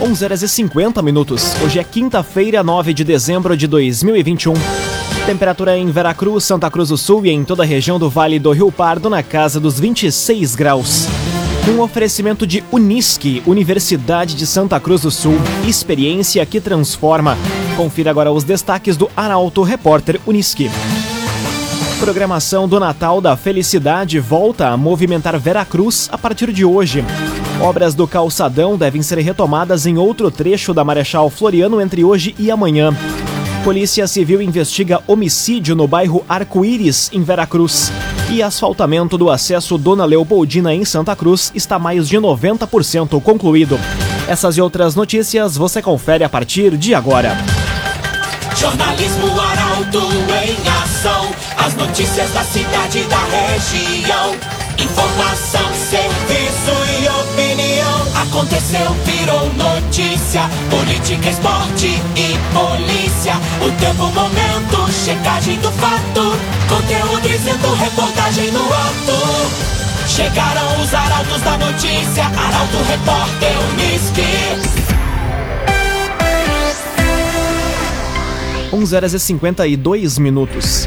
11 horas e 50 minutos. Hoje é quinta-feira, 9 de dezembro de 2021. Temperatura em Veracruz, Santa Cruz do Sul e em toda a região do Vale do Rio Pardo na casa dos 26 graus. Um oferecimento de Unisque, Universidade de Santa Cruz do Sul. Experiência que transforma. Confira agora os destaques do Arauto Repórter Unisque. Programação do Natal da Felicidade volta a movimentar Veracruz a partir de hoje. Obras do calçadão devem ser retomadas em outro trecho da Marechal Floriano entre hoje e amanhã. Polícia Civil investiga homicídio no bairro Arco-Íris, em Veracruz. E asfaltamento do acesso Dona Leopoldina, em Santa Cruz, está mais de 90% concluído. Essas e outras notícias você confere a partir de agora. Jornalismo Arauto em ação. As notícias da cidade e da região. Informação. Aconteceu, virou notícia. Política, esporte e polícia. O tempo, momento, checagem do fato. Conteúdo dizendo, reportagem no ato. Chegaram os arautos da notícia. Arauto, repórter, Unisque. 11 horas e 52 minutos.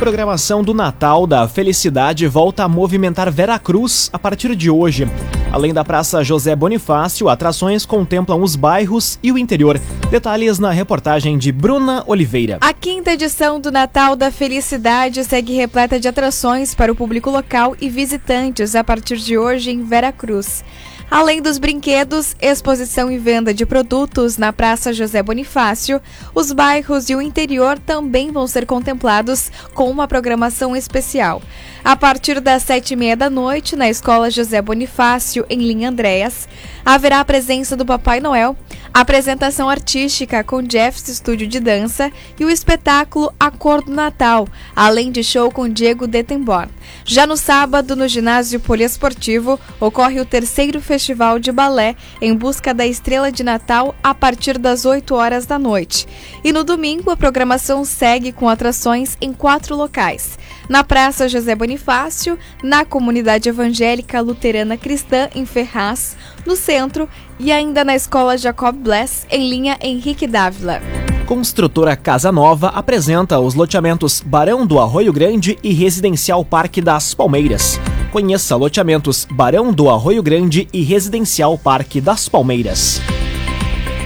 Programação do Natal da Felicidade volta a movimentar Veracruz a partir de hoje. Além da Praça José Bonifácio, atrações contemplam os bairros e o interior. Detalhes na reportagem de Bruna Oliveira. A quinta edição do Natal da Felicidade segue repleta de atrações para o público local e visitantes a partir de hoje em Veracruz. Além dos brinquedos, exposição e venda de produtos na Praça José Bonifácio, os bairros e o interior também vão ser contemplados com uma programação especial. A partir das sete e meia da noite, na Escola José Bonifácio, em Linha Andréas, haverá a presença do Papai Noel, apresentação artística com Jeffs Estúdio de Dança e o espetáculo A Cor do Natal, além de show com Diego Detenborn. Já no sábado, no ginásio poliesportivo, ocorre o terceiro festival de balé em busca da estrela de Natal a partir das 8 horas da noite. E no domingo, a programação segue com atrações em quatro locais. Na Praça José Bonifácio, na Comunidade Evangélica Luterana Cristã em Ferraz, no centro e ainda na Escola Jacob Bless, em linha Henrique Dávila. Construtora Casa Nova apresenta os loteamentos Barão do Arroio Grande e Residencial Parque das Palmeiras. Conheça loteamentos Barão do Arroio Grande e Residencial Parque das Palmeiras.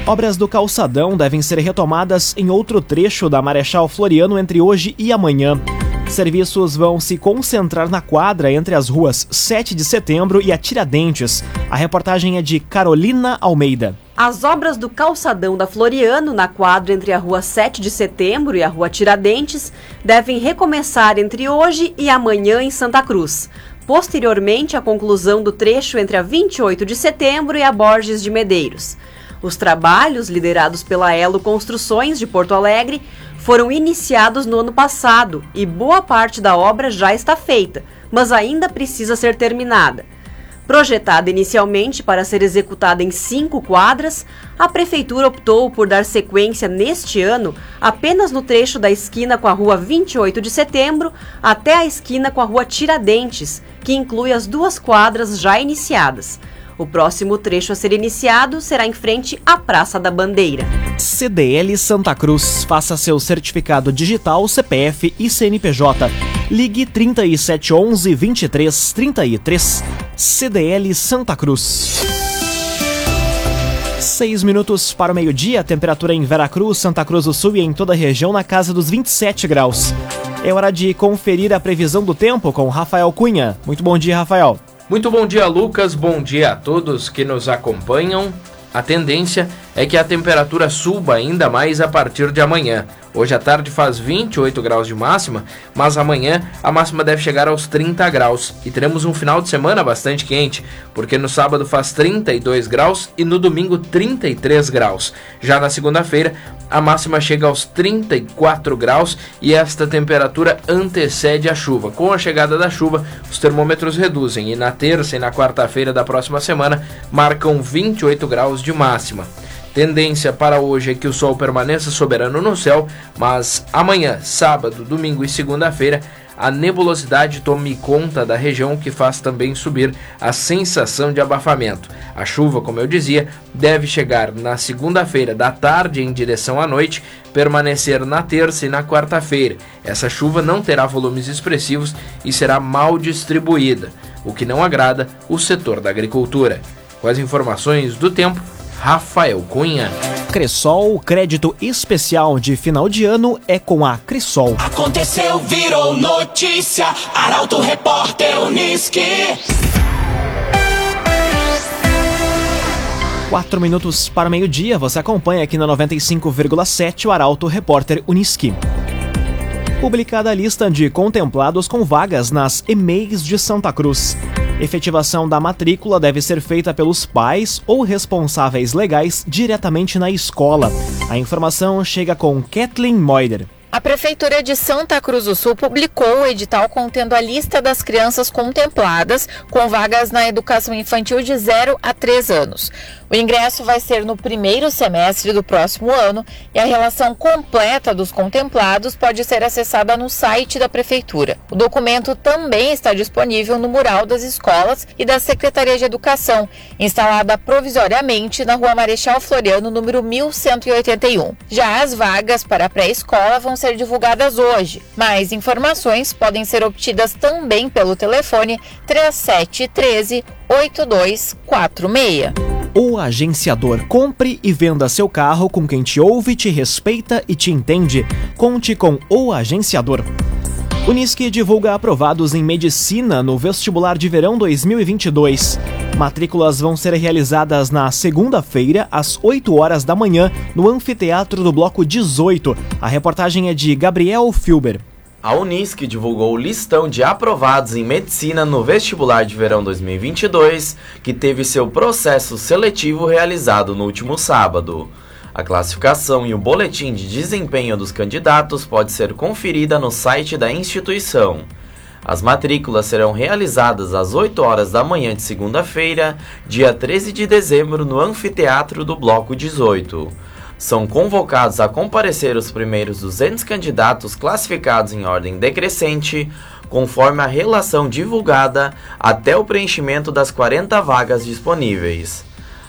Obras do calçadão devem ser retomadas em outro trecho da Marechal Floriano entre hoje e amanhã. Serviços vão se concentrar na quadra entre as ruas 7 de setembro e a Tiradentes. A reportagem é de Carolina Almeida. As obras do calçadão da Floriano, na quadra entre a rua 7 de setembro e a rua Tiradentes, devem recomeçar entre hoje e amanhã em Santa Cruz. Posteriormente, a conclusão do trecho entre a 28 de setembro e a Borges de Medeiros. Os trabalhos, liderados pela Elo Construções de Porto Alegre, foram iniciados no ano passado e boa parte da obra já está feita, mas ainda precisa ser terminada. Projetada inicialmente para ser executada em cinco quadras, a Prefeitura optou por dar sequência neste ano apenas no trecho da esquina com a Rua 28 de Setembro até a esquina com a Rua Tiradentes, que inclui as duas quadras já iniciadas. O próximo trecho a ser iniciado será em frente à Praça da Bandeira. CDL Santa Cruz. Faça seu certificado digital, CPF e CNPJ. Ligue 3711 2333. CDL Santa Cruz. Seis minutos para o meio-dia, temperatura em Veracruz, Santa Cruz do Sul e em toda a região na casa dos 27 graus. É hora de conferir a previsão do tempo com Rafael Cunha. Muito bom dia, Rafael. Muito bom dia, Lucas. Bom dia a todos que nos acompanham. A tendência é que a temperatura suba ainda mais a partir de amanhã. Hoje à tarde faz 28 graus de máxima, mas amanhã a máxima deve chegar aos 30 graus e teremos um final de semana bastante quente, porque no sábado faz 32 graus e no domingo 33 graus. Já na segunda-feira, a máxima chega aos 34 graus e esta temperatura antecede a chuva. Com a chegada da chuva, os termômetros reduzem e na terça e na quarta-feira da próxima semana marcam 28 graus de máxima. Tendência para hoje é que o sol permaneça soberano no céu, mas amanhã, sábado, domingo e segunda-feira, a nebulosidade tome conta da região, o que faz também subir a sensação de abafamento. A chuva, como eu dizia, deve chegar na segunda-feira da tarde em direção à noite, permanecer na terça e na quarta-feira. Essa chuva não terá volumes expressivos e será mal distribuída, o que não agrada o setor da agricultura. Com as informações do tempo, Rafael Cunha. Cressol, crédito especial de final de ano é com a Cressol. Aconteceu, virou notícia. Arauto Repórter Uniski. Quatro minutos para meio-dia, você acompanha aqui na 95,7 o Arauto Repórter Uniski. Publicada a lista de contemplados com vagas nas EMEIs de Santa Cruz. Efetivação da matrícula deve ser feita pelos pais ou responsáveis legais diretamente na escola. A informação chega com Kathleen Moider. A Prefeitura de Santa Cruz do Sul publicou o edital contendo a lista das crianças contempladas com vagas na educação infantil de 0 a 3 anos. O ingresso vai ser no primeiro semestre do próximo ano e a relação completa dos contemplados pode ser acessada no site da Prefeitura. O documento também está disponível no mural das escolas e da Secretaria de Educação, instalada provisoriamente na Rua Marechal Floriano, número 1181. Já as vagas para a pré-escola vão ser divulgadas hoje. Mais informações podem ser obtidas também pelo telefone 3713 8246. O agenciador. Compre e venda seu carro com quem te ouve, te respeita e te entende. Conte com o agenciador. Unisque divulga aprovados em medicina no vestibular de verão 2022. Matrículas vão ser realizadas na segunda-feira, às 8 horas da manhã, no anfiteatro do Bloco 18. A reportagem é de Gabriel Filber. A Unisc divulgou o listão de aprovados em medicina no vestibular de verão 2022, que teve seu processo seletivo realizado no último sábado. A classificação e o boletim de desempenho dos candidatos pode ser conferida no site da instituição. As matrículas serão realizadas às 8 horas da manhã de segunda-feira, dia 13 de dezembro, no anfiteatro do Bloco 18 são convocados a comparecer os primeiros 200 candidatos classificados em ordem decrescente, conforme a relação divulgada até o preenchimento das 40 vagas disponíveis.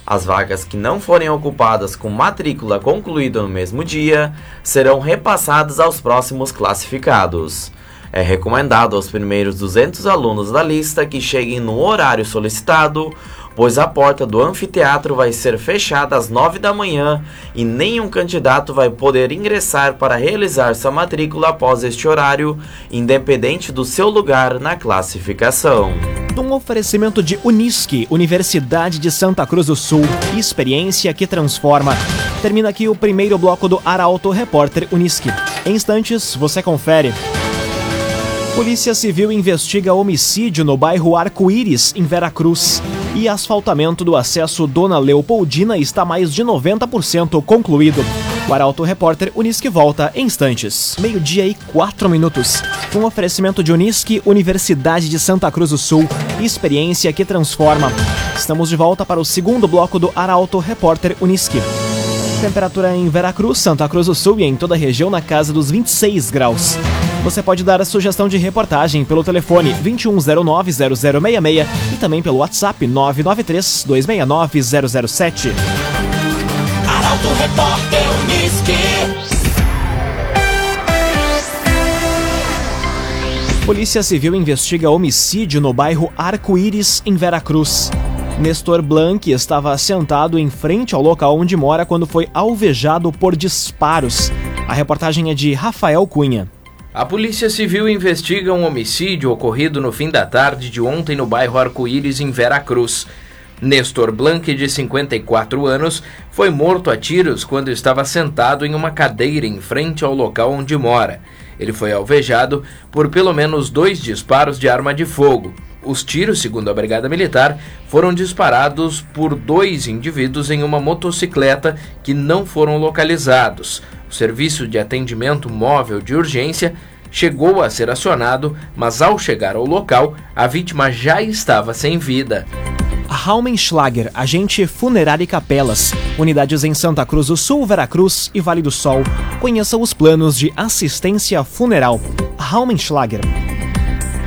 As vagas que não forem ocupadas com matrícula concluída no mesmo dia serão repassadas aos próximos classificados. É recomendado aos primeiros 200 alunos da lista que cheguem no horário solicitado pois a porta do anfiteatro vai ser fechada às 9 da manhã e nenhum candidato vai poder ingressar para realizar sua matrícula após este horário, independente do seu lugar na classificação. Um oferecimento de Unisque, Universidade de Santa Cruz do Sul, experiência que transforma. Termina aqui o primeiro bloco do Arauto Repórter Unisque. Em instantes, você confere. Polícia Civil investiga homicídio no bairro Arco-Íris, em Veracruz. E asfaltamento do acesso Dona Leopoldina está mais de 90% concluído. O Arauto Repórter Unisque volta em instantes. Meio-dia e quatro minutos. Um oferecimento de Unisque, Universidade de Santa Cruz do Sul. Experiência que transforma. Estamos de volta para o segundo bloco do Arauto Repórter Unisque. Temperatura em Veracruz, Santa Cruz do Sul e em toda a região na casa dos 26 graus. Você pode dar a sugestão de reportagem pelo telefone 2109-0066 e também pelo WhatsApp 993-269-007. Arauto Repórter Uniski. Polícia Civil investiga homicídio no bairro Arco-Íris, em Veracruz. Nestor Blanc estava sentado em frente ao local onde mora quando foi alvejado por disparos. A reportagem é de Rafael Cunha. A Polícia Civil investiga um homicídio ocorrido no fim da tarde de ontem no bairro Arco-Íris, em Veracruz. Nestor Blanc, de 54 anos, foi morto a tiros quando estava sentado em uma cadeira em frente ao local onde mora. Ele foi alvejado por pelo menos dois disparos de arma de fogo. Os tiros, segundo a Brigada Militar, foram disparados por dois indivíduos em uma motocicleta que não foram localizados. O serviço de atendimento móvel de urgência chegou a ser acionado, mas ao chegar ao local, a vítima já estava sem vida. Raumenschlager, agente funerário e capelas. Unidades em Santa Cruz do Sul, Veracruz e Vale do Sol. Conheça os planos de assistência funeral. Raumenschlager.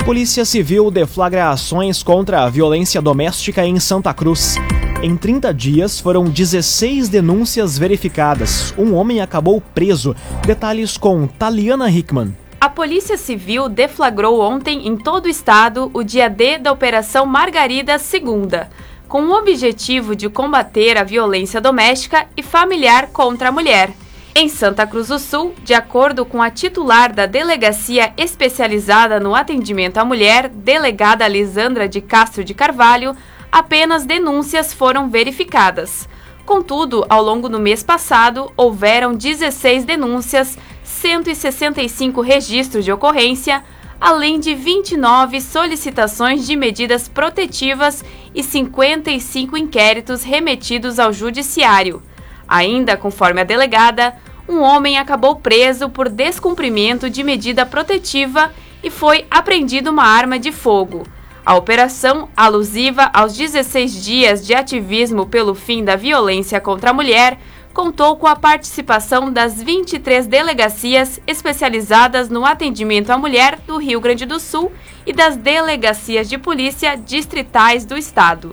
Polícia Civil deflagra ações contra a violência doméstica em Santa Cruz. Em 30 dias foram 16 denúncias verificadas. Um homem acabou preso. Detalhes com Taliana Hickman. A Polícia Civil deflagrou ontem em todo o estado o dia D da Operação Margarida II, com o objetivo de combater a violência doméstica e familiar contra a mulher. Em Santa Cruz do Sul, de acordo com a titular da Delegacia Especializada no Atendimento à Mulher, delegada Lisandra de Castro de Carvalho, apenas denúncias foram verificadas. Contudo, ao longo do mês passado, houveram 16 denúncias, 165 registros de ocorrência, além de 29 solicitações de medidas protetivas e 55 inquéritos remetidos ao Judiciário. Ainda conforme a delegada, um homem acabou preso por descumprimento de medida protetiva e foi apreendido uma arma de fogo. A operação, alusiva aos 16 dias de ativismo pelo fim da violência contra a mulher, contou com a participação das 23 delegacias especializadas no atendimento à mulher do Rio Grande do Sul e das delegacias de polícia distritais do estado.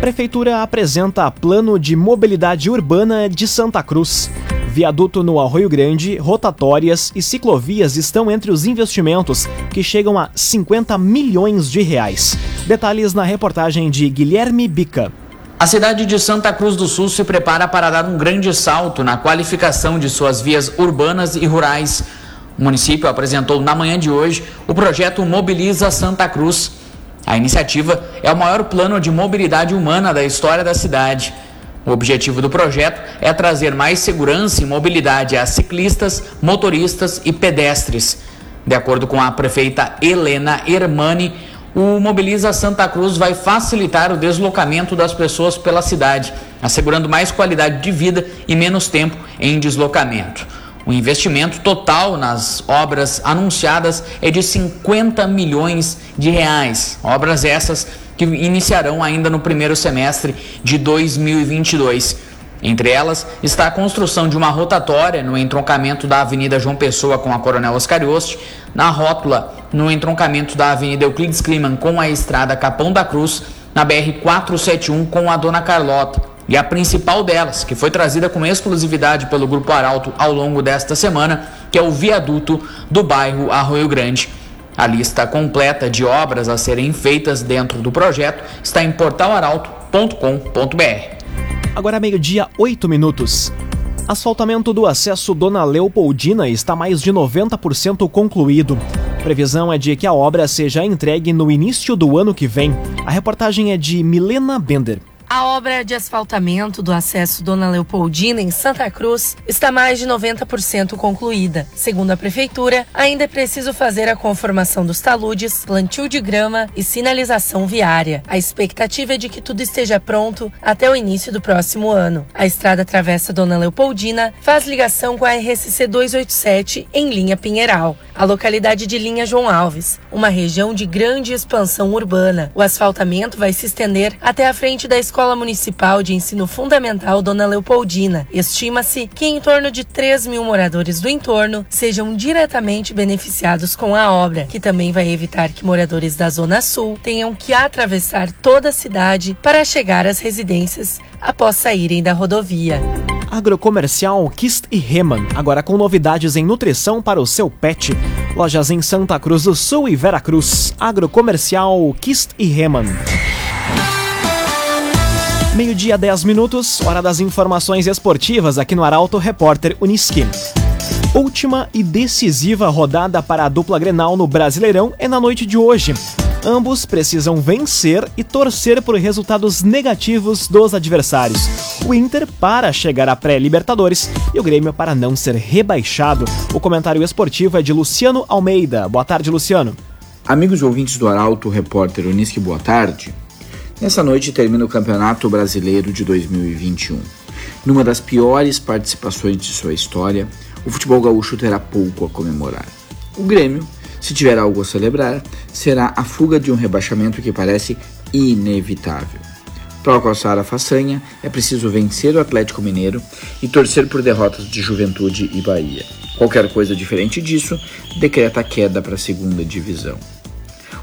Prefeitura apresenta plano de mobilidade urbana de Santa Cruz. Viaduto no Arroio Grande, rotatórias e ciclovias estão entre os investimentos que chegam a 50 milhões de reais. Detalhes na reportagem de Guilherme Bica. A cidade de Santa Cruz do Sul se prepara para dar um grande salto na qualificação de suas vias urbanas e rurais. O município apresentou na manhã de hoje o projeto Mobiliza Santa Cruz. A iniciativa é o maior plano de mobilidade humana da história da cidade. O objetivo do projeto é trazer mais segurança e mobilidade a ciclistas, motoristas e pedestres. De acordo com a prefeita Helena Hermani, o Mobiliza Santa Cruz vai facilitar o deslocamento das pessoas pela cidade, assegurando mais qualidade de vida e menos tempo em deslocamento. O investimento total nas obras anunciadas é de 50 milhões de reais. Obras essas que iniciarão ainda no primeiro semestre de 2022. Entre elas está a construção de uma rotatória no entroncamento da Avenida João Pessoa com a Coronel Oscar Yost, na rótula no entroncamento da Avenida Euclides Kliman com a estrada Capão da Cruz, na BR 471 com a Dona Carlota e a principal delas, que foi trazida com exclusividade pelo Grupo Arauto ao longo desta semana, que é o viaduto do bairro Arroio Grande. A lista completa de obras a serem feitas dentro do projeto está em portalaralto.com.br. Agora meio-dia, 8 minutos. Asfaltamento do acesso Dona Leopoldina está mais de 90% concluído. Previsão é de que a obra seja entregue no início do ano que vem. A reportagem é de Milena Bender. A obra de asfaltamento do acesso Dona Leopoldina em Santa Cruz está mais de 90% concluída. Segundo a prefeitura, ainda é preciso fazer a conformação dos taludes, plantio de grama e sinalização viária. A expectativa é de que tudo esteja pronto até o início do próximo ano. A estrada atravessa Dona Leopoldina, faz ligação com a RSC 287 em linha Pinheiral, a localidade de Linha João Alves, uma região de grande expansão urbana. O asfaltamento vai se estender até a frente da escola Escola Municipal de Ensino Fundamental Dona Leopoldina. Estima-se que em torno de 3 mil moradores do entorno sejam diretamente beneficiados com a obra, que também vai evitar que moradores da Zona Sul tenham que atravessar toda a cidade para chegar às residências após saírem da rodovia. Agrocomercial Kist e Reman, agora com novidades em nutrição para o seu pet. Lojas em Santa Cruz do Sul e Veracruz. Agrocomercial Kist e Reman. Meio-dia, 10 minutos, hora das informações esportivas aqui no Arauto Repórter Uniski. Última e decisiva rodada para a dupla Grenal no Brasileirão é na noite de hoje. Ambos precisam vencer e torcer por resultados negativos dos adversários. O Inter para chegar à pré-Libertadores e o Grêmio para não ser rebaixado. O comentário esportivo é de Luciano Almeida. Boa tarde, Luciano. Amigos ouvintes do Arauto Repórter Uniski, boa tarde. Nessa noite termina o Campeonato Brasileiro de 2021. Numa das piores participações de sua história, o futebol gaúcho terá pouco a comemorar. O Grêmio, se tiver algo a celebrar, será a fuga de um rebaixamento que parece inevitável. Para alcançar a façanha, é preciso vencer o Atlético Mineiro e torcer por derrotas de Juventude e Bahia. Qualquer coisa diferente disso decreta a queda para a segunda divisão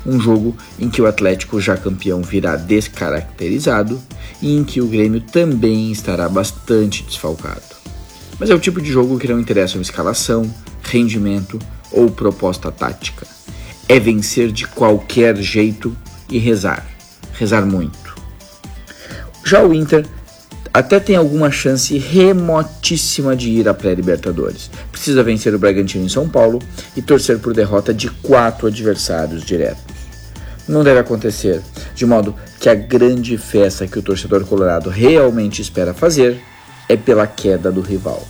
um jogo em que o Atlético, já campeão, virá descaracterizado e em que o Grêmio também estará bastante desfalcado. Mas é o tipo de jogo que não interessa uma escalação, rendimento ou proposta tática. É vencer de qualquer jeito e rezar. Rezar muito. Já o Inter até tem alguma chance remotíssima de ir à pré-Libertadores. Precisa vencer o Bragantino em São Paulo e torcer por derrota de quatro adversários diretos não deve acontecer, de modo que a grande festa que o torcedor colorado realmente espera fazer é pela queda do rival.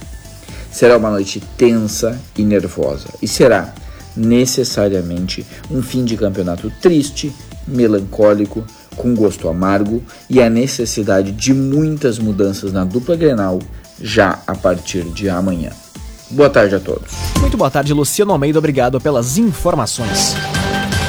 Será uma noite tensa e nervosa e será necessariamente um fim de campeonato triste, melancólico, com gosto amargo e a necessidade de muitas mudanças na dupla Grenal já a partir de amanhã. Boa tarde a todos. Muito boa tarde, Luciano Almeida. Obrigado pelas informações.